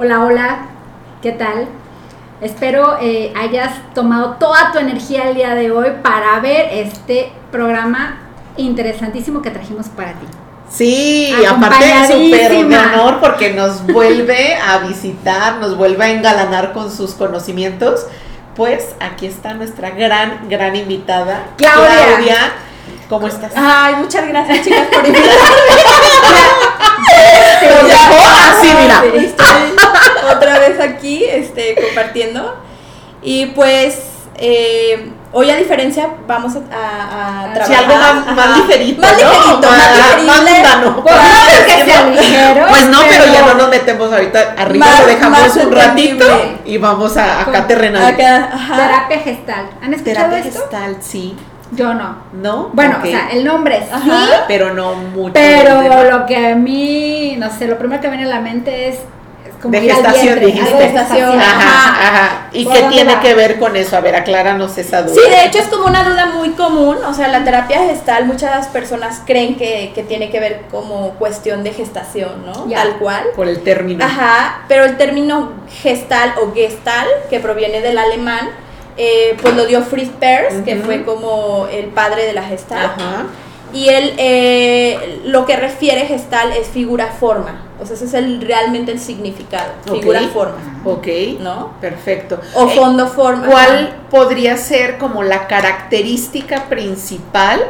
Hola, hola, ¿qué tal? Espero eh, hayas tomado toda tu energía el día de hoy para ver este programa interesantísimo que trajimos para ti. Sí, aparte súper de honor porque nos vuelve a visitar, nos vuelve a engalanar con sus conocimientos. Pues aquí está nuestra gran, gran invitada, Claudia. ¿Cómo estás? Ay, muchas gracias, chicas, por invitarme. así, mira. Estoy otra vez aquí, este, compartiendo. Y pues, eh, hoy a diferencia vamos a, a, trabajar. Sí, algo más, más ligerito, Más ligerito, ¿no? más, más mundano. Pues no, pero, ya no nos metemos ahorita. Arriba Más- lo dejamos un ratito y vamos a, acá terrenal. Acá, ajá. Terapia gestal. ¿Han escuchado Terapia esto? gestal, sí. Yo no. ¿No? Bueno, o sea, el nombre sí, Ajá. pero no mucho. pero lo que a mí, no sé, lo primero que viene a la mente es como De gestación, vientre, dijiste. de gestación. Ajá. Ajá. ¿Y ¿Por qué tiene va? que ver con eso? A ver, acláranos esa duda. Sí, de hecho es como una duda muy común, o sea, la terapia gestal, muchas personas creen que, que tiene que ver como cuestión de gestación, ¿no? Ya. Tal cual. Por el término. Ajá, pero el término gestal o gestal, que proviene del alemán, eh, pues lo dio Fritz Perls, que fue como el padre de la gestal. Ajá. Y él, eh, lo que refiere gestal es figura-forma, o sea, ese es el, realmente el significado, figura-forma, Ok. ¿no? Perfecto. O Eh, fondo-forma. ¿Cuál podría ser como la característica principal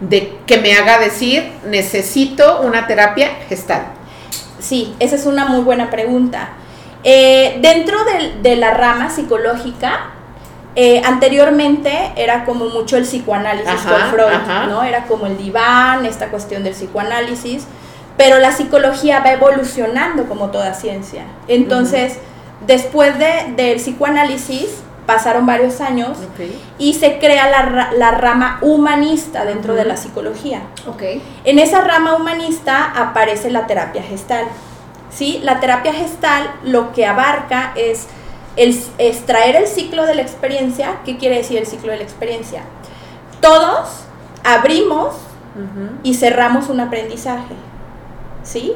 de que me haga decir necesito una terapia gestal? Sí, esa es una muy buena pregunta. Eh, dentro de, la rama psicológica, eh, anteriormente era como mucho el psicoanálisis Ajá, con Freud, ajá. ¿no? Era como el diván, esta cuestión del psicoanálisis, pero la psicología va evolucionando como toda ciencia. Entonces, después de, del psicoanálisis, pasaron varios años y se crea la, la rama humanista dentro de la psicología. Ok. En esa rama humanista aparece la terapia gestal. ¿sí? La terapia gestal lo que abarca es el, extraer el ciclo de la experiencia. ¿Qué quiere decir el ciclo de la experiencia? Todos abrimos y cerramos un aprendizaje. ¿Sí?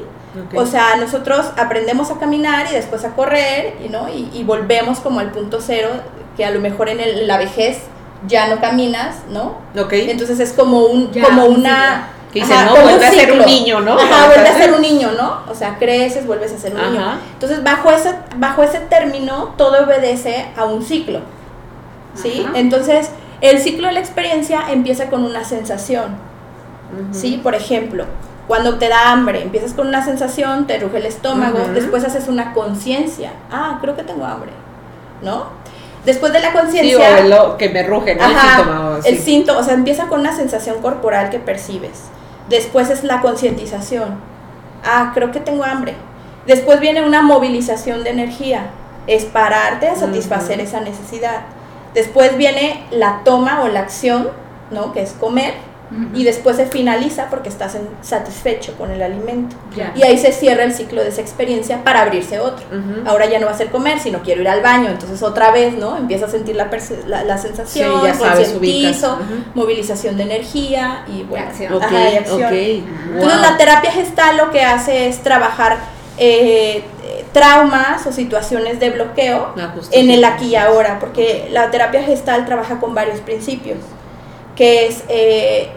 O sea, nosotros aprendemos a caminar y después a correr, y, ¿no? y, y volvemos como al punto cero, que a lo mejor en, el- en la vejez ya no caminas, ¿no? Ok. Entonces es como un, Ya, como un una Que dice, ajá, no, vuelve a ser un niño, ¿no? Ajá, vuelve a ser un niño, ¿no? O sea, creces, vuelves a ser un niño. Entonces, bajo ese, bajo ese término, todo obedece a un ciclo. ¿Sí? Ajá. Entonces, el ciclo de la experiencia empieza con una sensación. ¿Sí? Por ejemplo, cuando te da hambre, empiezas con una sensación, te ruge el estómago, después haces una conciencia. Ah, creo que tengo hambre. ¿No? Después de la conciencia. que me ruge, ¿no? Ajá, el síntoma. o el sí. síntoma, o sea, empieza con una sensación corporal que percibes. Después es la concientización. Ah, creo que tengo hambre. Después viene una movilización de energía. Es pararte a satisfacer esa necesidad. Después viene la toma o la acción, ¿no? Que es comer. Y después se finaliza porque estás satisfecho con el alimento. Y ahí se cierra el ciclo de esa experiencia para abrirse otro. Ahora ya no va a ser comer, sino quiero ir al baño. Entonces otra vez, ¿no? Empieza a sentir la, la, la sensación, Sí, ya sabes. Ujú. movilización de energía y bueno, acción. Ok, ajá. Entonces la terapia gestal lo que hace es trabajar eh, traumas o situaciones de bloqueo en el aquí y ahora, porque la terapia gestal trabaja con varios principios, que es eh,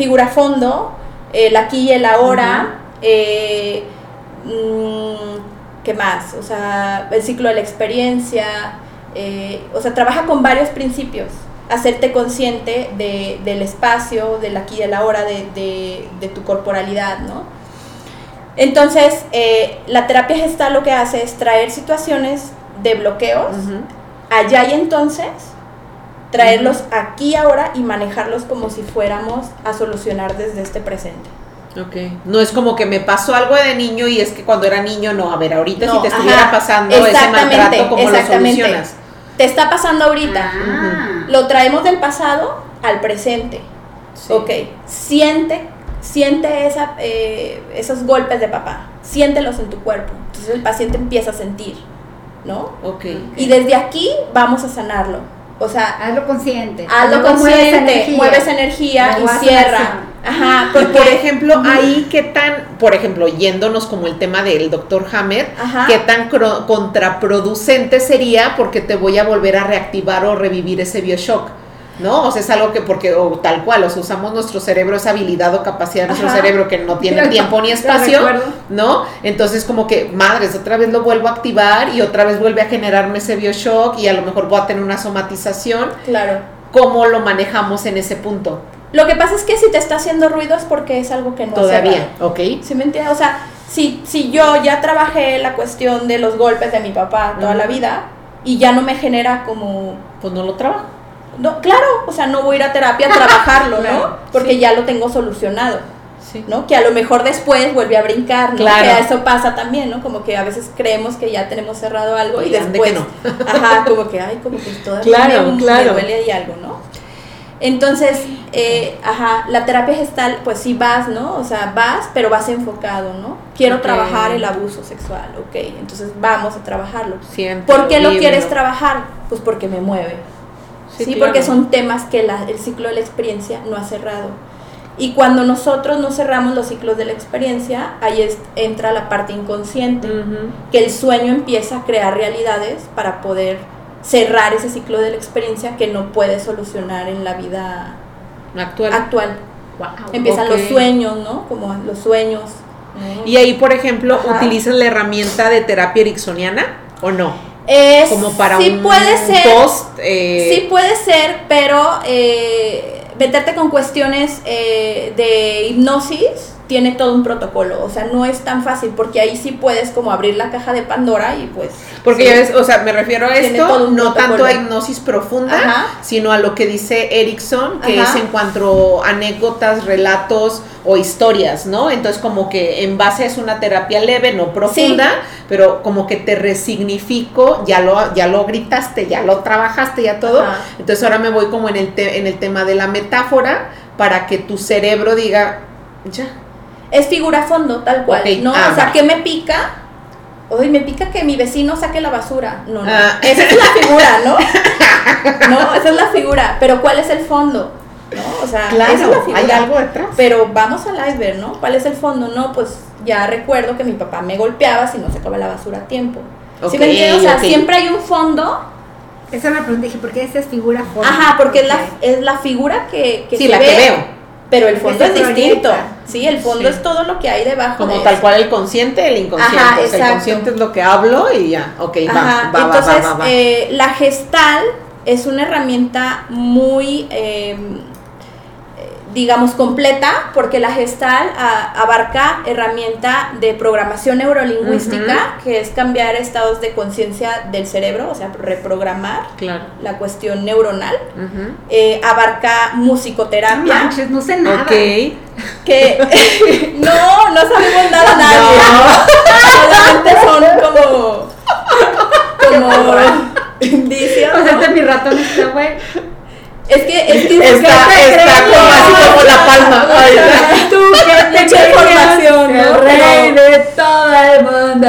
figura fondo, el aquí y el ahora, eh, ¿qué más? O sea, el ciclo de la experiencia, eh, o sea, trabaja con varios principios. Hacerte consciente de- del espacio, del aquí y el ahora, de, de- de tu corporalidad, ¿no? Entonces, eh, la terapia gestal lo que hace es traer situaciones de bloqueos allá y entonces, traerlos aquí ahora y manejarlos como si fuéramos a solucionar desde este presente. Ok. No es como que me pasó algo de niño y es que cuando era niño no. A ver, ahorita No, si te estuviera ajá, pasando ese maltrato, ¿cómo lo solucionas? Te está pasando ahorita. Ah. Lo traemos del pasado al presente. Sí. Ok, siente, siente esa, eh, esos golpes de papá, siéntelos en tu cuerpo. Entonces el paciente empieza a sentir, ¿no? Ok. Y desde aquí vamos a sanarlo. O sea, hazlo consciente. Hazlo consciente, mueves energía, y cierra. Ajá, porque, por ejemplo, ahí qué tan, por ejemplo, yéndonos como el tema del doctor Hammer, qué tan contraproducente sería porque te voy a volver a reactivar o revivir ese bioshock. ¿No? O sea, es algo que porque, o tal cual, o sea, usamos nuestro cerebro, esa habilidad o capacidad de nuestro cerebro que no tiene tiempo ni espacio, ¿no? Entonces como que, madres, otra vez lo vuelvo a activar y otra vez vuelve a generarme ese bioshock y a lo mejor voy a tener una somatización. Claro. ¿Cómo lo manejamos en ese punto? Lo que pasa es que si te está haciendo ruido es porque es algo que no Todavía, ok. ¿Sí me entiendes? O sea, si, si yo ya trabajé la cuestión de los golpes de mi papá toda la vida y ya no me genera como... Pues no lo trabajo no, claro, o sea, no voy a ir a terapia a trabajarlo, ¿no? Porque ya lo tengo solucionado. Sí. ¿no? Que a lo mejor después vuelve a brincar, ¿no? Claro. Que eso pasa también, ¿no? Como que a veces creemos que ya tenemos cerrado algo y, después, no. ajá, como que, ay, como que todavía claro, claro. me duele ahí algo, ¿no? Entonces, eh, ajá, la terapia gestal, pues sí vas, ¿no? O sea, vas, pero vas enfocado, ¿no? Quiero trabajar el abuso sexual, ok, entonces vamos a trabajarlo. Siempre ¿Por qué lo quieres trabajar? Pues porque me mueve Sí, porque son temas que el ciclo de la experiencia no ha cerrado. Y cuando nosotros no cerramos los ciclos de la experiencia, ahí entra la parte inconsciente, que el sueño empieza a crear realidades para poder cerrar ese ciclo de la experiencia que no puede solucionar en la vida actual. actual. Empiezan los sueños, ¿no? Como los sueños. Y ahí, por ejemplo, ¿utilizas la herramienta de terapia ericksoniana o no? Como para un puede ser, post. Eh, sí puede ser, pero eh, meterte con cuestiones eh, de hipnosis tiene todo un protocolo, o sea, no es tan fácil porque ahí sí puedes como abrir la caja de Pandora y pues... Porque ya ves, o sea, me refiero a esto, no tanto a hipnosis profunda, sino a lo que dice Erickson, que es en cuanto a anécdotas, relatos o historias, ¿no? Entonces como que en base es una terapia leve, no profunda, pero como que te resignifico, ya lo, ya lo gritaste, ya lo trabajaste, ya todo. Entonces ahora me voy como en el, en el tema de la metáfora para que tu cerebro diga, ya, es figura fondo, tal cual, ¿no? Ah, o sea, ¿qué me pica? Hoy me pica que mi vecino saque la basura. No, no. Ah. Esa es la figura, ¿no? no, esa es la figura. Pero ¿cuál es el fondo? ¿No? O sea, claro, esa es la figura. Hay algo detrás. Pero vamos al iceberg, ¿no? ¿Cuál es el fondo? No, pues ya recuerdo que mi papá me golpeaba si no sacaba la basura a tiempo. ¿Sí me entiendes? O sea, siempre hay un fondo. Esa me pregunta, dije, ¿por qué esa es figura fondo? Ajá, porque es, la, es la figura que, que sí, la que veo pero el fondo es distinto. Sí, el fondo es todo lo que hay debajo. Como tal cual el consciente, el inconsciente. el consciente es lo que hablo y ya, ok, va, va, Entonces, va, va, eh, la gestal es una herramienta muy eh, digamos, completa, porque la gestal abarca herramienta de programación neurolingüística, que es cambiar estados de conciencia del cerebro, o sea, reprogramar la cuestión neuronal. Eh, abarca musicoterapia. No, no sé nada. Que no, no sabemos nada nadie. Solamente son como como indicios. O sea, este mi ratón está güey. Es que, es que está, está como así como la palma. Tú que te información, ¿no? El rey de todo el mundo.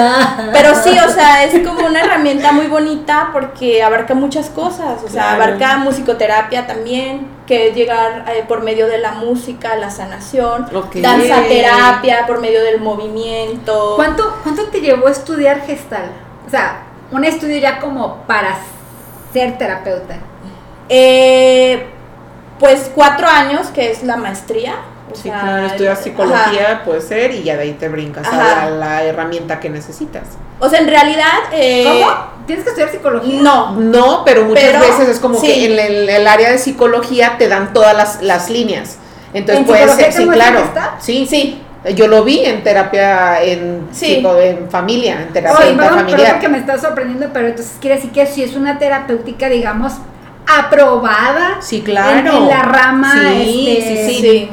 Pero sí, o sea, es como una herramienta muy bonita porque abarca muchas cosas. O sea, abarca musicoterapia también, que es llegar eh, por medio de la música, la sanación. Danza terapia por medio del movimiento. ¿Cuánto, ¿Cuánto te llevó a estudiar gestal? O sea, un estudio ya como para ser terapeuta. Eh, pues cuatro años, que es la maestría. sí, claro, estudias psicología, puede ser, y ya de ahí te brincas a la, herramienta que necesitas. O sea, en realidad... Eh, ¿Cómo? ¿Tienes que estudiar psicología? No. No, pero muchas veces es como que en el, área de psicología te dan todas las, las líneas. Entonces puede ser, sí, claro. Sí, sí. Yo lo vi en terapia en, en familia, en terapia Oye, familiar. que me está sorprendiendo, pero entonces quiere decir que si es una terapéutica, digamos, aprobada sí, claro. en, la rama sí, este, sí, sí.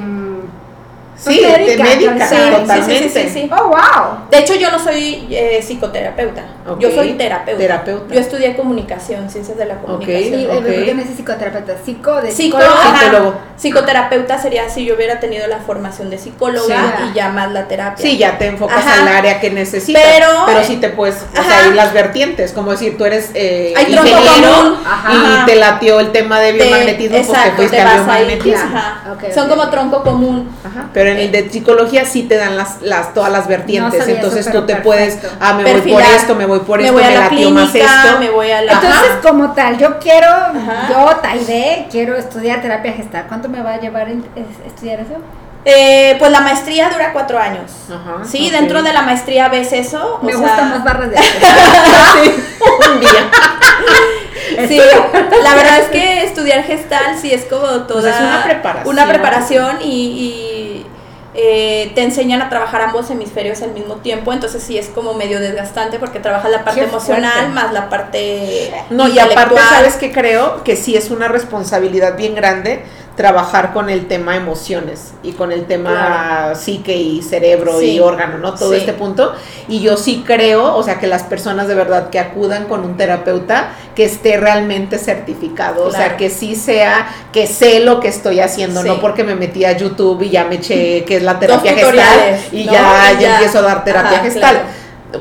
Sí, médica, médica totalmente. Sí, sí, sí, Oh, wow. De hecho, yo no soy eh, psicoterapeuta. Yo soy terapeuta. terapeuta. Yo estudié comunicación, ciencias de la comunicación. Okay, ¿Por qué me psicoterapeuta? Psico de psicólogo. Psicoterapeuta sería si yo hubiera tenido la formación de psicóloga y ya más la terapia. Sí, ya te enfocas al área que necesitas. Pero, pero sí te puedes, o sea, hay las vertientes, como decir, tú eres eh, ingeniero y te latió el tema de biomagnetismo, pues te fuiste a biomagnetismo. Son como tronco común. Ajá. Pero en el de psicología sí te dan las, las todas las vertientes. entonces tú te puedes, ah, me voy por esto, me voy por esto, me, latió más esto. Me voy a la... Entonces, como tal, yo quiero, yo, Taide, quiero estudiar terapia gestal. ¿Cuánto me va a llevar a estudiar eso? Eh, pues la maestría dura cuatro años. Ajá, sí, dentro de la maestría ves eso. Me gustan más barras de sí, un día. Sí, la verdad es que estudiar gestal sí es como pues toda una preparación. Una preparación y, eh, te enseñan a trabajar ambos hemisferios al mismo tiempo, entonces sí es como medio desgastante porque trabajas la parte emocional más la parte No, y aparte sabes que creo que sí es una responsabilidad bien grande trabajar con el tema emociones y con el tema psique y cerebro y órgano, ¿no? Todo este punto. Y yo sí creo, o sea, que las personas de verdad que acudan con un terapeuta que esté realmente certificado, o sea, que sí sea, que sé lo que estoy haciendo, no porque me metí a YouTube y ya me eché que es la terapia gestal y ya, ya, empiezo a dar terapia gestal.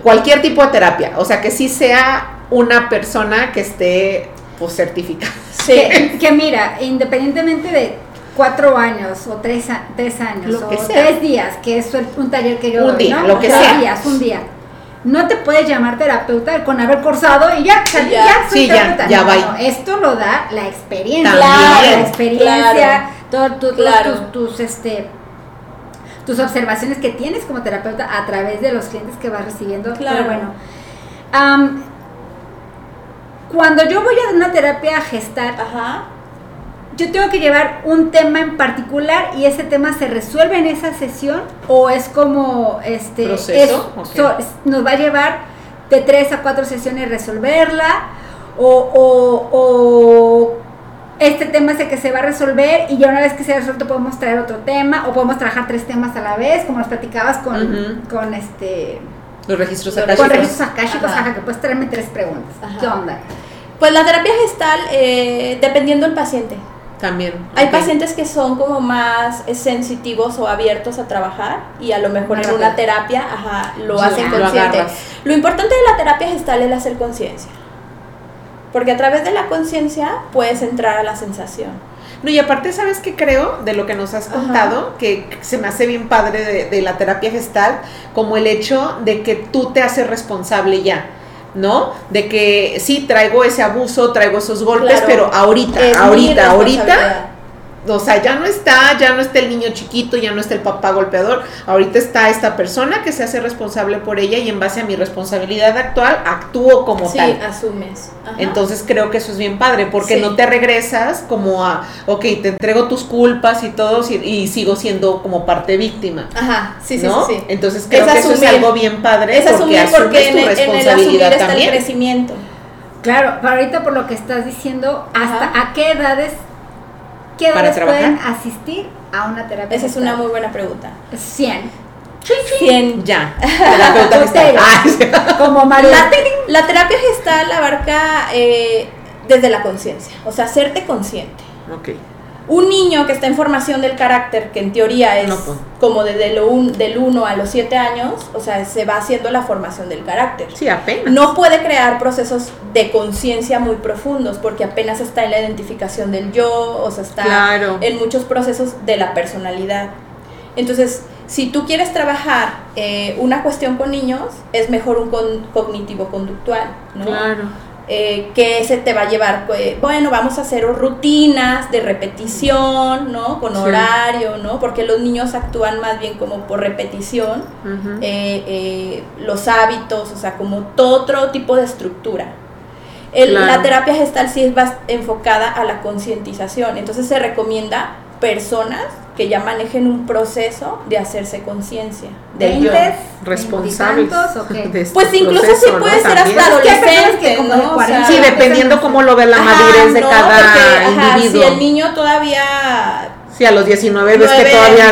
Cualquier tipo de terapia, o sea, que sí sea una persona que esté pues certificada. Que, mira, independientemente de cuatro años o tres, tres años o tres días, que es un taller que yo un día, ¿no? lo que tres sea. días, un día. No te puedes llamar terapeuta con haber cursado y ya, ya, ya soy terapeuta. Ya, no, esto lo da la experiencia, la experiencia, tus, tus, este, tus observaciones que tienes como terapeuta a través de los clientes que vas recibiendo. Claro. Pero bueno, cuando yo voy a una terapia gestal, yo tengo que llevar un tema en particular y ese tema se resuelve en esa sesión o es como este nos va a llevar de tres a cuatro sesiones resolverla o, este tema es el que se va a resolver y ya una vez que se ha resuelto podemos traer otro tema o podemos trabajar tres temas a la vez como nos platicabas con, con este los registros akáshicos. Con registros akáshicos, ajá. que puedes traerme tres preguntas. ¿Qué onda? Pues la terapia gestal, eh, dependiendo del paciente. También. Hay pacientes que son como más sensitivos o abiertos a trabajar y a lo mejor en una terapia ajá, lo hacen consciente. Lo, importante de la terapia gestal es hacer conciencia. Porque a través de la conciencia puedes entrar a la sensación. No, y aparte, ¿sabes qué creo de lo que nos has contado? Que se me hace bien padre de, de, la terapia gestal, como el hecho de que tú te haces responsable ya. ¿No? De que sí, traigo ese abuso, traigo esos golpes, pero ahorita, ahorita, ahorita o sea, ya no está, ya no está el niño chiquito, ya no está el papá golpeador, ahorita está esta persona que se hace responsable por ella y en base a mi responsabilidad actual actúo como tal. Sí, asumes. Entonces creo que eso es bien padre, porque no te regresas como a, ok, te entrego tus culpas y todo y, sigo siendo como parte víctima. Ajá, sí, sí, sí, Entonces creo que eso es algo bien padre es porque asumes porque tu responsabilidad en también. el crecimiento. Claro, pero ahorita por lo que estás diciendo, ¿hasta a qué edades ¿Qué edades pueden asistir a una terapia? Esa es una muy buena pregunta. 100. 100 ya. Terapeuta gestal. Ah, Como María. La, la, terapia gestal abarca eh, desde la conciencia, o sea, hacerte consciente. Ok un niño que está en formación del carácter, que en teoría es pues. como desde lo un, del 1 a los 7 años, o sea, se va haciendo la formación del carácter. Sí, apenas. No puede crear procesos de conciencia muy profundos porque apenas está en la identificación del yo, o sea, está en muchos procesos de la personalidad. Entonces, si tú quieres trabajar eh, una cuestión con niños, es mejor un cognitivo conductual, ¿no? Claro eh, que se te va a llevar, pues, bueno, vamos a hacer rutinas de repetición, ¿no? Con horario, ¿no? Porque los niños actúan más bien como por repetición, eh, eh, los hábitos, o sea, como todo otro tipo de estructura. La terapia gestal sí es más enfocada a la concientización, entonces se recomienda personas que ya manejen un proceso de hacerse conciencia del yo responsables pues incluso sí puede ser hasta adolescente ¿no? sí dependiendo cómo lo ve la madurez de cada individuo si el niño todavía Sí, a los 19 ves que todavía,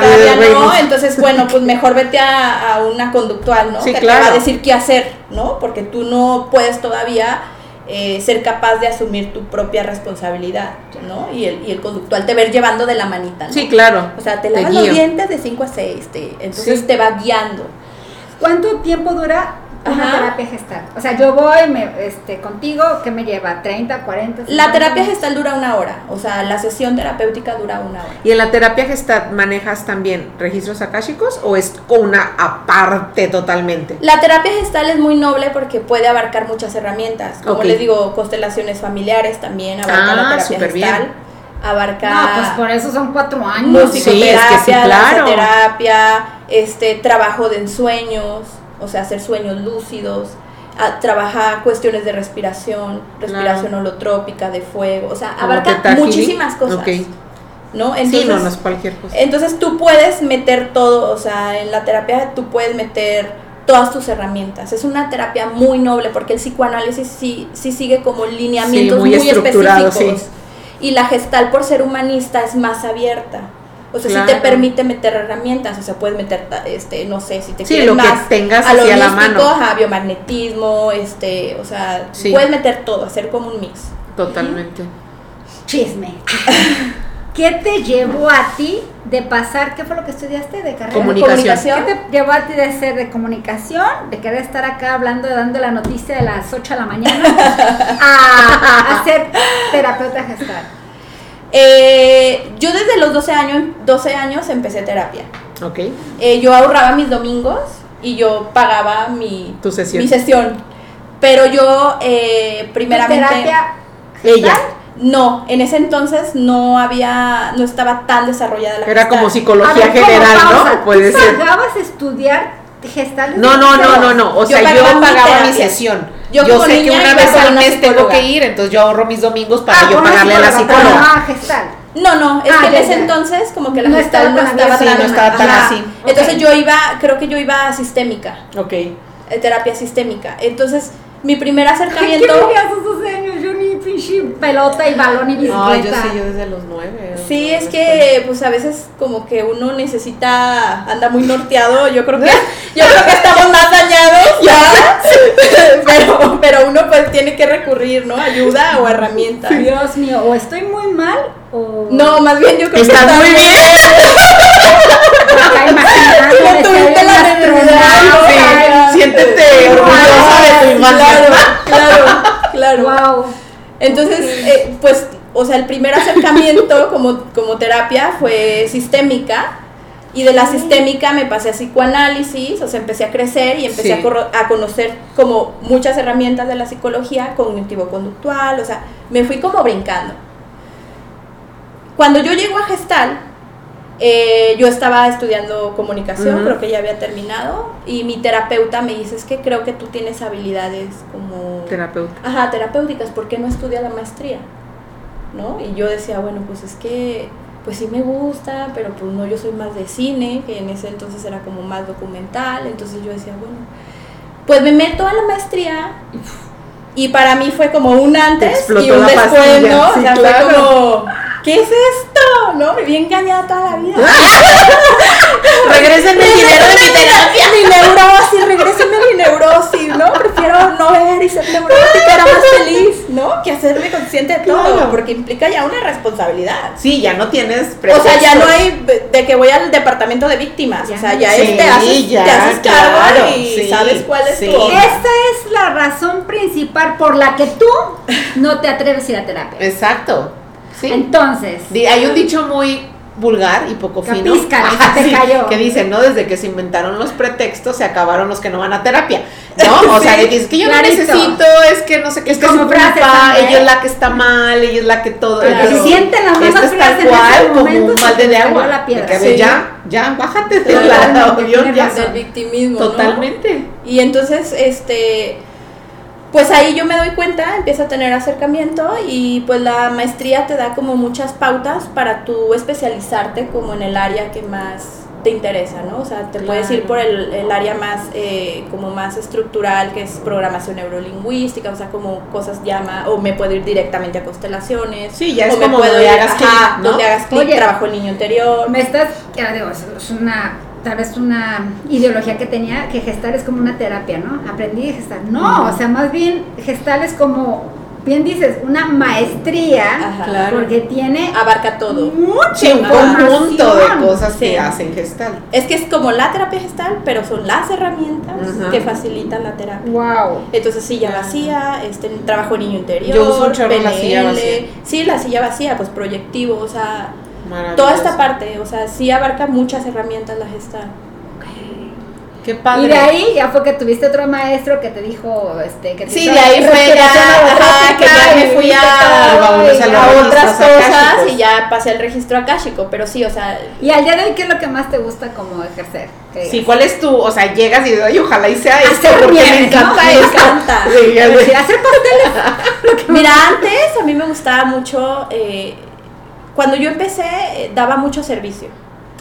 no, entonces bueno, pues mejor vete a, una conductual, ¿no? Sí, que claro. te va a decir qué hacer, ¿no? Porque tú no puedes todavía eh, ser capaz de asumir tu propia responsabilidad, ¿no? Y el, y el conductual te ver llevando de la manita, ¿no? Sí, claro. O sea, te lavas los dientes de 5 a 6, entonces te va guiando. ¿Cuánto tiempo dura una terapia gestal? O sea, yo voy me, este, contigo, ¿qué me lleva? ¿30, 40? La terapia gestal dura una hora, o sea, la sesión terapéutica dura una hora. ¿Y en la terapia gestal manejas también registros akáshicos o es una aparte totalmente? La terapia gestal es muy noble porque puede abarcar muchas herramientas. Como les digo, constelaciones familiares también abarca la ah, terapia gestal. Abarca. No, pues por eso son cuatro años. Musicoterapia, sí, claro. terapia, este, trabajo de ensueños o sea, hacer sueños lúcidos, trabaja cuestiones de respiración, respiración holotrópica, de fuego, o sea, abarca muchísimas cosas. ¿no? Entonces, sí, no, no es cualquier cosa. Entonces tú puedes meter todo, o sea, en la terapia tú puedes meter todas tus herramientas. Es una terapia muy noble porque el psicoanálisis sí, sí sigue como lineamientos muy, muy específicos. Y la gestal por ser humanista es más abierta. O sea, si te permite meter herramientas, o sea, puedes meter, este, no sé, si te sí, lo más que tengas a lo místico, la mano. A biomagnetismo, este, o sea, puedes meter todo, hacer como un mix. Totalmente. Chisme. ¿Qué te llevó a ti de pasar, qué fue lo que estudiaste de carrera? Comunicación. ¿Qué te llevó a ti de ser de comunicación, de querer estar acá hablando, dando la noticia de las 8 de la mañana, a, a ser terapeuta gestal? Eh, yo desde los 12 años, 12 años empecé terapia. Ok. Eh, yo ahorraba mis domingos y yo pagaba mi, ¿Tu sesión? mi sesión. Pero yo, eh, primeramente... ¿Terapia Ella. No, en ese entonces no había, no estaba tan desarrollada la Era como psicología general, ¿no? Puede ¿Tú pagabas estudiar gestales? No, no, no, no, no. O sea, yo pagaba mi sesión. Yo, sé que una vez al mes tengo que ir, entonces yo ahorro mis domingos para ah, yo pagarle a la psicóloga. Ah, gestal. No, no, es ah, que en ese entonces como que la no gestal no estaba, tan, no estaba tan así. Entonces yo iba, creo que yo iba a sistémica. Ok. Eh, terapia sistémica. Entonces, mi primer acercamiento... ¿Qué pinche pelota y balón y bicicleta. No, yo sí, yo desde los nueve. Sí, es que pues a veces como que uno necesita, anda muy norteado, yo creo que, yo creo que estamos más dañados ya, pero, pero uno pues tiene que recurrir, ¿no? Ayuda o herramientas. Dios mío, o estoy muy mal o... No, más bien yo creo que estás muy bien. Siéntete orgullosa de tu imagen. Claro, claro, Wow. Entonces, eh, pues, o sea, el primer acercamiento como, como terapia fue sistémica. Y de la sistémica me pasé a psicoanálisis, o sea, empecé a crecer y empecé a, a, conocer como muchas herramientas de la psicología, cognitivo-conductual, o sea, me fui como brincando. Cuando yo llego a Gestal, eh, yo estaba estudiando comunicación, creo que ya había terminado, y mi terapeuta me dice, es que creo que tú tienes habilidades como... Terapeuta. Ajá, terapéuticas, ¿por qué no estudias la maestría? ¿No? Y yo decía, bueno, pues es que, pues sí me gusta, pero pues no, yo soy más de cine, que en ese entonces era como más documental, entonces yo decía, bueno, pues me meto a la maestría y para mí fue como un antes y un después, ¿no? o sea, fue como ¿qué es esto? No, me vi engañada toda la vida. regrésenme el dinero de mi terapia. Mi neurosis, regrésenme mi neurosis, ¿no? Prefiero no ver y ser neurótica, era más feliz, ¿no? Que hacerme consciente de todo, porque implica ya una responsabilidad. Sí, ya no tienes O sea, ya no hay de que voy al departamento de víctimas, o sea, ya sí, es, te haces, ya, te haces cargo y sabes cuál es tu Esta es la razón principal por la que tú no te atreves a ir a terapia. Exacto. Entonces. Hay un dicho muy vulgar y poco fino. Que dice, ¿no? Desde que se inventaron los pretextos, se acabaron los que no van a terapia. ¿No? O sea, es que yo no necesito, es que no sé qué, es que como ella es la que está mal, ella es la que todo. Pero sienten las mismas es tal cual como un balde de agua. La piedra. Que ya, ya, bájate de la ya. Del victimismo. Totalmente. Y entonces, este pues ahí yo me doy cuenta, empiezo a tener acercamiento y pues la maestría te da como muchas pautas para tú especializarte como en el área que más te interesa, ¿no? O sea, te puedes ir por el, el área más, eh, como más estructural, que es programación neurolingüística, o sea, como cosas llama, o me puedo ir directamente a constelaciones. Sí, ya es como donde hagas clic, donde hagas clic, trabajo el niño interior. Me estás, ya digo, es una tal vez una ideología que tenía que gestar es como una terapia, ¿no? Aprendí a gestar. No, o sea, más bien gestar es como bien dices, una maestría, porque tiene... Abarca todo. Mucho un conjunto de cosas que hacen gestal. Es que es como la terapia gestal, pero son las herramientas que facilitan la terapia. Wow. Entonces, silla vacía, este, trabajo niño interior, Yo uso un la silla vacía. Sí, la silla vacía, pues proyectivo, o sea, toda esta parte, o sea, sí abarca muchas herramientas la gestal. Qué padre. Y de ahí ya fue que tuviste otro maestro que te dijo, este, que te Sí, de ahí fue ya, que ya me fui a, otras cosas y ya pasé el registro akáshico, pero sí, o sea. Y al día de hoy, ¿qué es lo que más te gusta como ejercer? Sí, ¿cuál es tu, o sea, llegas y dices, ojalá y sea esto, porque me encanta Me encanta. hacer pasteles. Mira, antes a mí me gustaba mucho, eh, cuando yo empecé, eh, daba mucho servicio.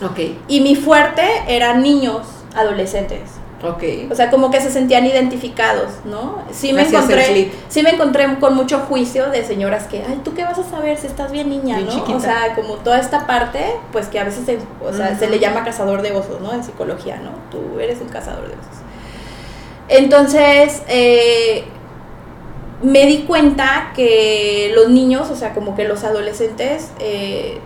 Ok. Y mi fuerte eran niños adolescentes. Okay. O sea, como que se sentían identificados, ¿no? Sí me encontré, sí me encontré con mucho juicio de señoras que, ay, ¿tú qué vas a saber si estás bien niña, no? O sea, como toda esta parte, pues que a veces se, o sea, se le llama cazador de osos, ¿no? En psicología, ¿no? Tú eres un cazador de osos. Entonces, eh, me di cuenta que los niños, o sea, como que los adolescentes, eh,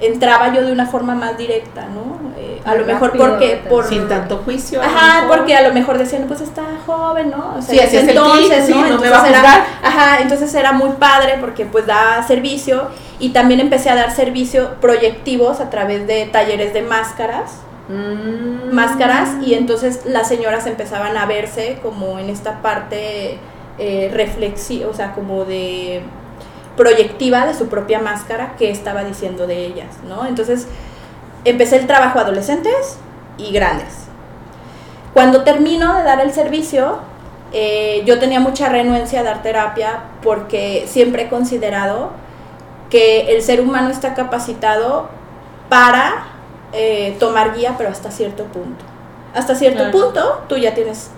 entraba yo de una forma más directa, ¿no? Eh, a lo mejor porque por sin tanto juicio. Ajá, porque a lo mejor decían, pues está joven, ¿no? O sea, sí, así entonces, ¿no? entonces era, ajá, entonces era muy padre porque pues da servicio y también empecé a dar servicio proyectivos a través de talleres de máscaras. Mm. Máscaras y entonces las señoras empezaban a verse como en esta parte eh, reflexiva, o sea, como de proyectiva de su propia máscara que estaba diciendo de ellas, ¿no? Entonces, empecé el trabajo adolescentes y grandes. Cuando termino de dar el servicio, eh, yo tenía mucha renuencia a dar terapia porque siempre he considerado que el ser humano está capacitado para eh, tomar guía, pero hasta cierto punto. Hasta cierto punto, tú ya tienes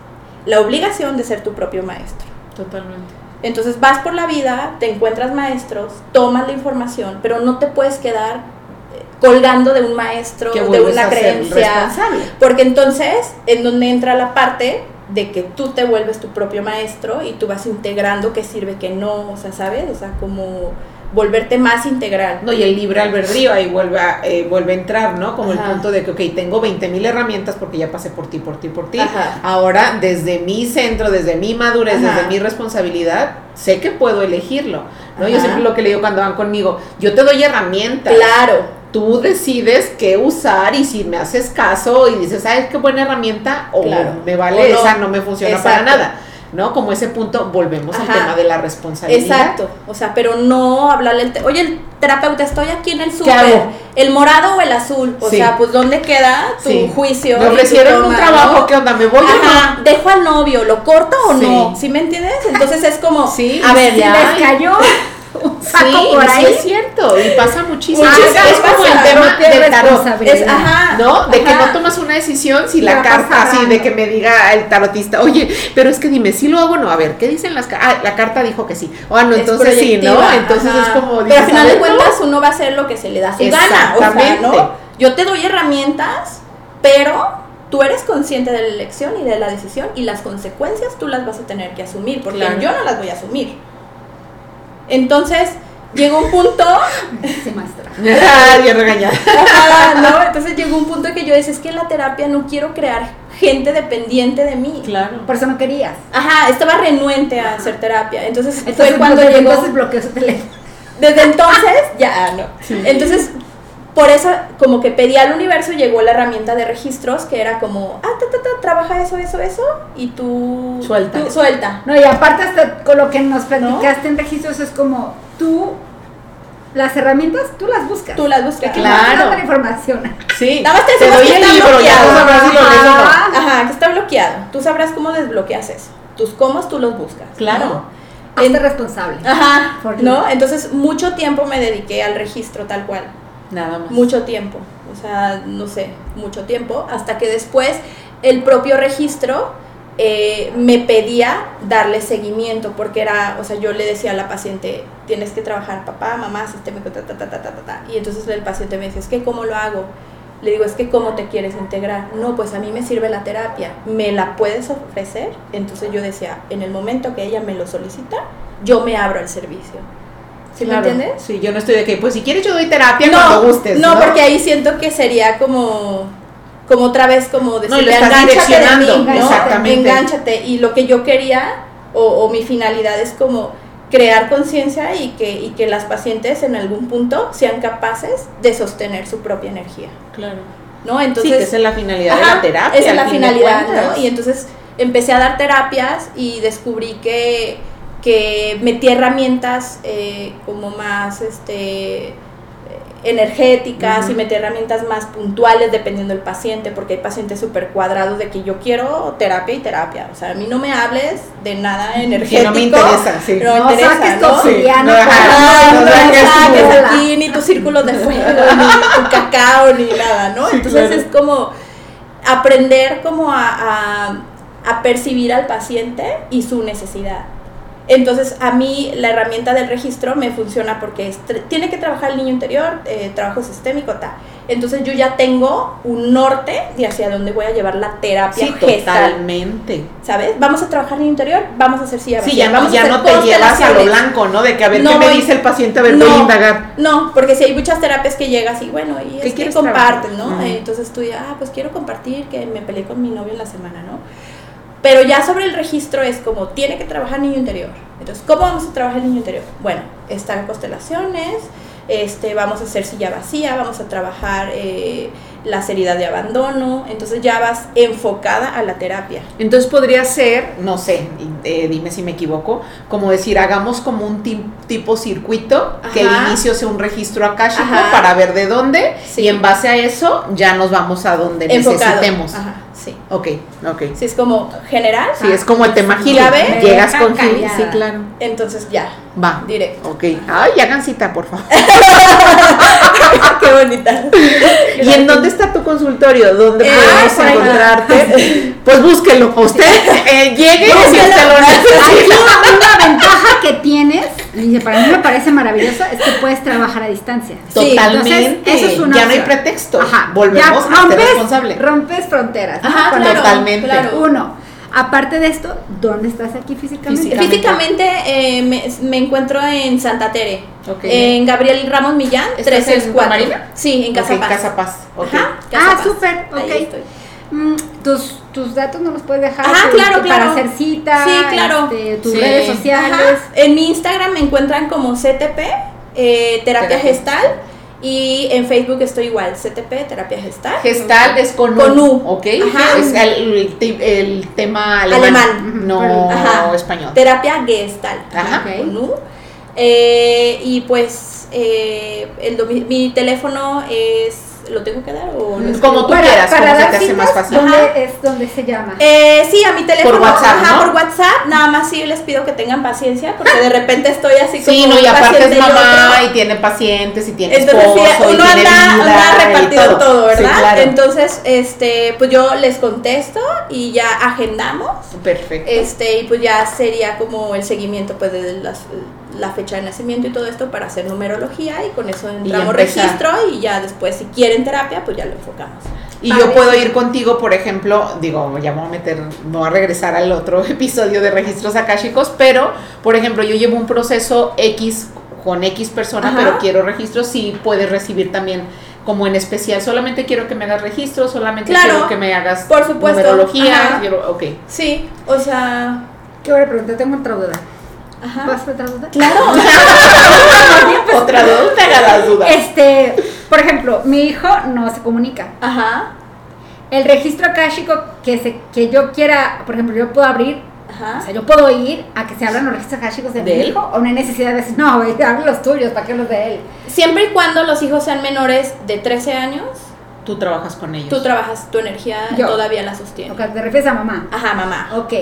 la obligación de ser tu propio maestro. Totalmente. Entonces vas por la vida, te encuentras maestros, tomas la información, pero no te puedes quedar eh, colgando de un maestro, de una creencia. Porque entonces, en donde entra la parte de que tú te vuelves tu propio maestro y tú vas integrando qué sirve, qué no, o sea, ¿sabes? O sea, como volverte más integral. No, y el libre albedrío ahí vuelve a, eh, vuelve a entrar, ¿no? Como el punto de que, ok, tengo 20 mil herramientas porque ya pasé por ti, por ti, por ti. Ahora, desde mi centro, desde mi madurez, desde mi responsabilidad, sé que puedo elegirlo, ¿no? Yo siempre lo que le digo cuando van conmigo, yo te doy herramientas. Claro. Tú decides qué usar y si me haces caso y dices, ¿sabes qué buena herramienta? O me vale esa, no me funciona para nada ¿no? Como ese punto, volvemos al tema de la responsabilidad. Exacto, o sea, pero no hablarle, el oye, el terapeuta, estoy aquí en el súper, el morado o el azul, o sea, pues ¿dónde queda tu juicio? Me ofrecieron un trabajo, ¿qué onda? ¿Me voy Ajá, no? ¿Dejo al novio? ¿Lo corto o no? ¿Sí me entiendes? Entonces es como, a ver, ya. les cayó sí, por ahí. es cierto, y pasa muchísimo. es, como el tema del tarot, es, ajá, ¿no? De que no tomas una decisión si la carta, así, de que me diga el tarotista, oye, pero es que dime, si lo hago o no, a ver, ¿qué dicen las cartas? Ah, la carta dijo que sí, o ah, no, entonces sí, ¿no? Entonces es como... Pero al final de cuentas uno va a hacer lo que se le da su gana, o sea, ¿no? Yo te doy herramientas, pero tú eres consciente de la elección y de la decisión y las consecuencias tú las vas a tener que asumir, porque yo no las voy a asumir. Entonces, llegó un punto. Sí, maestra. ya regañada. no, entonces llegó un punto que yo decía, es que en la terapia no quiero crear gente dependiente de mí. Claro. Por eso no querías. Ajá, estaba renuente a hacer terapia. Entonces, fue cuando llegó. Entonces bloqueó su teléfono. Desde entonces, ya no. Entonces, por eso como que pedí al universo llegó la herramienta de registros que era como, ah, ta, ta, ta, trabaja eso, eso, eso y tú suelta. suelta. No, y aparte hasta con lo que nos platicaste en registros es como tú las herramientas tú las buscas. Tú las buscas. Claro. la información. Sí. Nada más te, doy el libro, ya tú sabrás si lo Ajá, que está bloqueado. Tú sabrás cómo desbloqueas eso. Tus cómo tú los buscas. Claro. ¿no? responsable. Ajá. ¿No? Entonces, mucho tiempo me dediqué al registro tal cual. Nada más. Mucho tiempo, o sea, no sé, mucho tiempo, hasta que después el propio registro eh, me pedía darle seguimiento, porque era, o sea, yo le decía a la paciente, tienes que trabajar papá, mamá, sistémico, ta, ta, ta, ta, ta, ta, y entonces el paciente me dice, es que ¿cómo lo hago? Le digo, es que ¿cómo te quieres integrar? No, pues a mí me sirve la terapia, ¿me la puedes ofrecer? Entonces yo decía, en el momento que ella me lo solicita, yo me abro al servicio. ¿Sí me entiendes? Sí, yo no estoy de que, pues si quieres yo doy terapia no, cuando gustes. No, no, porque ahí siento que sería como como otra vez como decirle no, engánchate de mí, ¿no? Exactamente. engánchate y lo que yo quería o, o mi finalidad es como crear conciencia y que, y que las pacientes en algún punto sean capaces de sostener su propia energía. Claro. ¿No? Entonces, sí, esa es la finalidad de la terapia. Esa es la finalidad, ¿no? Y entonces empecé a dar terapias y descubrí que, que metí herramientas eh, como más, este energéticas y meter herramientas más puntuales dependiendo del paciente, porque hay pacientes súper cuadrados de que yo quiero terapia y terapia. O sea, a mí no me hables de nada energético. no me interesa, sí. No, me interesa, ¿no? Sí, no, no, no, no, aquí ni tus círculos de fuego, ni tu cacao, ni nada, ¿no? Entonces es como aprender como a, a, a percibir al paciente y su necesidad. Entonces, a mí la herramienta del registro me funciona porque tiene que trabajar el niño interior, eh, trabajo sistémico, tal. Entonces, yo ya tengo un norte de hacia dónde voy a llevar la terapia sí, totalmente. ¿Sabes? Vamos a trabajar el niño interior, vamos a hacer silla Sí, ya, no, ya no te llevas a lo blanco, ¿no? De que a ver qué me dice el paciente, a ver, voy a indagar. No, porque si hay muchas terapias que llegas y bueno, y es que comparten, ¿no? Entonces tú ya, ah, pues quiero compartir que me peleé con mi novio en la semana, ¿no? Pero ya sobre el registro es como tiene que trabajar niño interior. Entonces, ¿cómo vamos a trabajar el niño interior? Bueno, están constelaciones, este, vamos a hacer silla vacía, vamos a trabajar eh, la seriedad de abandono, entonces ya vas enfocada a la terapia. Entonces podría ser, no sé, eh, dime si me equivoco, como decir, hagamos como un tipo circuito, que el inicio sea un registro akáshico para ver de dónde, y en base a eso ya nos vamos a donde necesitemos. Ajá. Sí. Ok, ok. Sí, es como general. Sí, es como el tema Gil. Llegas con Gil. Sí, claro. Entonces ya. Va. Directo. Ok. Ay, hagan cita, por favor. Qué bonita. ¿Y en dónde está tu consultorio? ¿Dónde eh, podemos encontrarte? Pues búsquelo. Usted eh, llegue y usted lo necesita. Una ventaja que tienes, y para mí me parece maravilloso, es que puedes trabajar a distancia. Totalmente. eso es una ya no hay pretexto. Ajá. Volvemos a ser responsable. Rompes fronteras. Ajá, claro, Totalmente. Uno. Aparte de esto, ¿dónde estás aquí físicamente? Físicamente, eh, me, encuentro en Santa Tere, en Gabriel Ramos Millán, 364. ¿En Sí, en Casa Paz. Casa Paz. Ajá, ah, súper, ok. Mm, tus, tus datos no los puedes dejar Ajá, claro, claro. para hacer citas, sí, claro. Este, tus redes sociales. En mi Instagram me encuentran como CTP, eh, terapia gestal. Y en Facebook estoy igual, CTP, terapia gestal. Gestal es con, con U. Ok. Es el, el, tema alemán. No español. Terapia gestal. Ajá. Con U. Eh, y pues eh, el, mi teléfono es ¿Lo tengo que dar o no? Como tú quieras, para como se te hace más fácil. ¿Dónde es donde se llama? Eh, sí, a mi teléfono. Por WhatsApp, Ajá, por WhatsApp. Nada más sí les pido que tengan paciencia porque de repente estoy así como Sí, no, y aparte es mamá y, tiene pacientes y tiene Entonces, esposo uno y tiene anda, vida anda repartido todo. ¿verdad? Sí, claro. Entonces, este, pues yo les contesto y ya agendamos. Perfecto. Este, y pues ya sería como el seguimiento pues de las la fecha de nacimiento y todo esto para hacer numerología y con eso entramos registro y ya después si quieren terapia pues ya lo enfocamos. Y yo puedo ir contigo, por ejemplo, digo, ya voy a meter, no a regresar al otro episodio de registros akáshicos, pero, por ejemplo, yo llevo un proceso X con X persona, pero quiero registros, sí puedes recibir también como en especial, solamente quiero que me hagas registro, solamente quiero que me hagas por supuesto. numerología, quiero, ok. Sí, o sea... Qué buena pregunta, tengo otra duda. Ajá. ¿Vas otra duda? Claro. otra duda, te haga las dudas. Este, por ejemplo, mi hijo no se comunica. Ajá. El registro akáshico que se, que yo quiera, por ejemplo, yo puedo abrir, Ajá. o sea, yo puedo ir a que se abran los registros akáshicos de, mi hijo o no hay necesidad de decir, no, abre los tuyos, ¿para qué los de él? Siempre y cuando los hijos sean menores de 13 años, Tú trabajas con ellos. Tú trabajas, tu energía todavía la sostiene. Okay, ¿Te refieres a mamá? Ajá, mamá. Ok.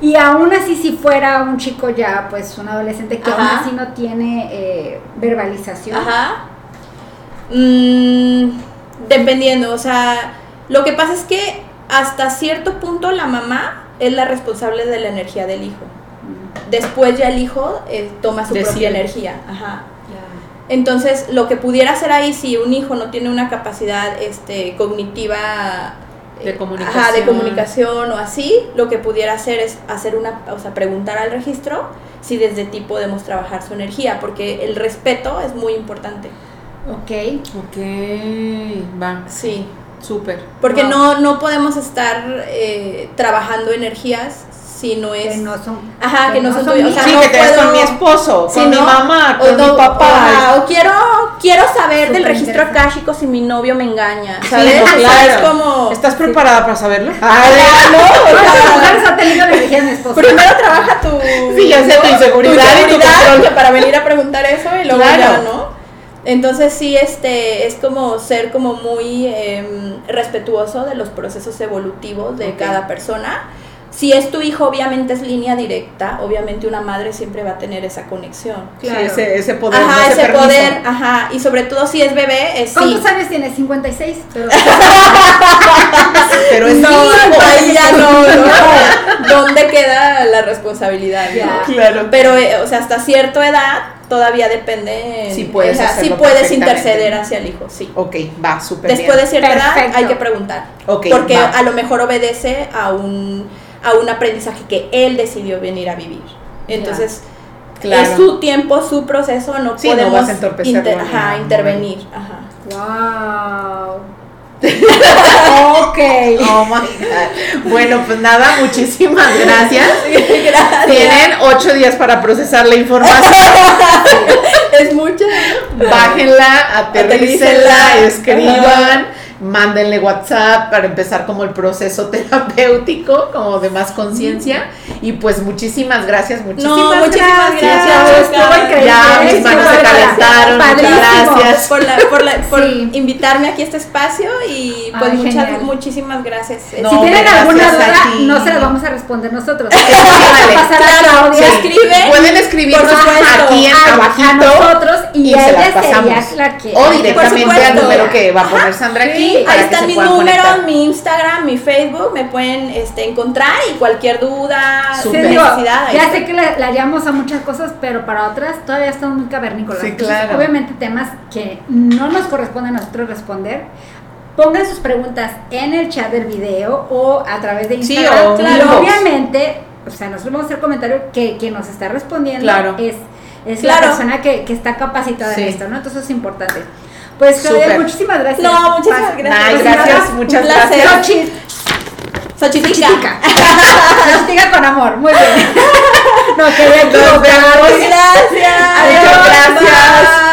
Y aún así, si fuera un chico ya, pues un adolescente que aún así no tiene eh, verbalización. Ajá. Mm, dependiendo, o sea, lo que pasa es que hasta cierto punto la mamá es la responsable de la energía del hijo. Mm. Después ya el hijo eh, toma su propia energía. Ajá. Entonces, lo que pudiera hacer ahí si un hijo no tiene una capacidad este, cognitiva de comunicación. Ajá, de comunicación o así, lo que pudiera hacer es hacer una, o sea, preguntar al registro si desde ti podemos trabajar su energía, porque el respeto es muy importante. Ok. Ok, va. Sí. Súper. Porque no, no podemos estar eh, trabajando energías si no es. Que no son. Ajá, que, no, son, tuyos. O sea, sí, no que te con mi esposo, con mi mamá, con o mi papá. o quiero, quiero saber del registro akáshico si mi novio me engaña. ¿Sabes? Sí, claro. es como. ¿Estás preparada para saberlo? Ah, no, o sea, tenido la energía de mi esposo. Primero trabaja tu. Sí, ya sé, tu inseguridad, tu inseguridad y tu para venir a preguntar eso y luego claro. ya, ¿no? Entonces sí, este, es como ser como muy eh, respetuoso de los procesos evolutivos de okay. cada persona. Si es tu hijo, obviamente es línea directa, obviamente una madre siempre va a tener esa conexión. Claro. Sí, ese, ese, poder. Ajá, ese, ese poder, ajá, y sobre todo si es bebé, es ¿Cuántos sí. años tienes? 56. Pero, pero es no, ahí ya no, no. ¿Dónde queda la responsabilidad? Ya. Claro. Pero, eh, o sea, hasta cierta edad todavía depende. Si puedes, o sea, si puedes interceder hacia el hijo, sí. Ok, va, súper Después bien. de cierta Perfecto. edad hay que preguntar. Okay, porque va. a lo mejor obedece a un, a un aprendizaje que él decidió venir a vivir. Entonces, claro. es su tiempo, su proceso, no sí, podemos no inter ajá, intervenir. Ajá. Wow. ok. Oh my God. Bueno, pues nada, muchísimas gracias. gracias. Tienen ocho días para procesar la información. es mucho. Bájenla, aterrícenla, escriban. Mándenle WhatsApp para empezar como el proceso terapéutico, como de más conciencia. Y pues muchísimas gracias, muchísimas, no, muchísimas gracias. gracias. Estuvo increíble. Ya mis manos se calentaron. Muchas gracias. Por, la, por, la, por sí. invitarme aquí a este espacio y pues Ay, muchas, genial. muchísimas gracias. No, si tienen alguna duda, no se la vamos a responder nosotros. vale. pasar claro, a se escriben. Pueden escribirnos aquí en a, abajito a nosotros y, y se las pasamos. sería la que o directamente al número que va a poner Sandra sí, aquí. Ahí están mis números, mi Instagram, mi Facebook, me pueden este, encontrar y cualquier duda, Super. necesidad. Ya sé que le, le hallamos a muchas cosas, pero para otras todavía estamos muy cavernícolas. Sí, claro. obviamente temas que no nos corresponde a nosotros responder. Pongan sus preguntas en el chat del video o a través de Instagram. Sí, o claro. Y obviamente, o sea, nosotros vamos a hacer comentario que quien nos está respondiendo claro. es, es claro. la persona que, que está capacitada Sí. en esto, ¿no? Entonces es importante. Pues Claudia, muchísimas gracias. No, muchísimas gracias. Ay, gracias, muchas gracias. Xochitica. Chitica. Chitica con amor. Muy bien. No, quería Nos vemos. equivocar. Gracias. Muchas gracias.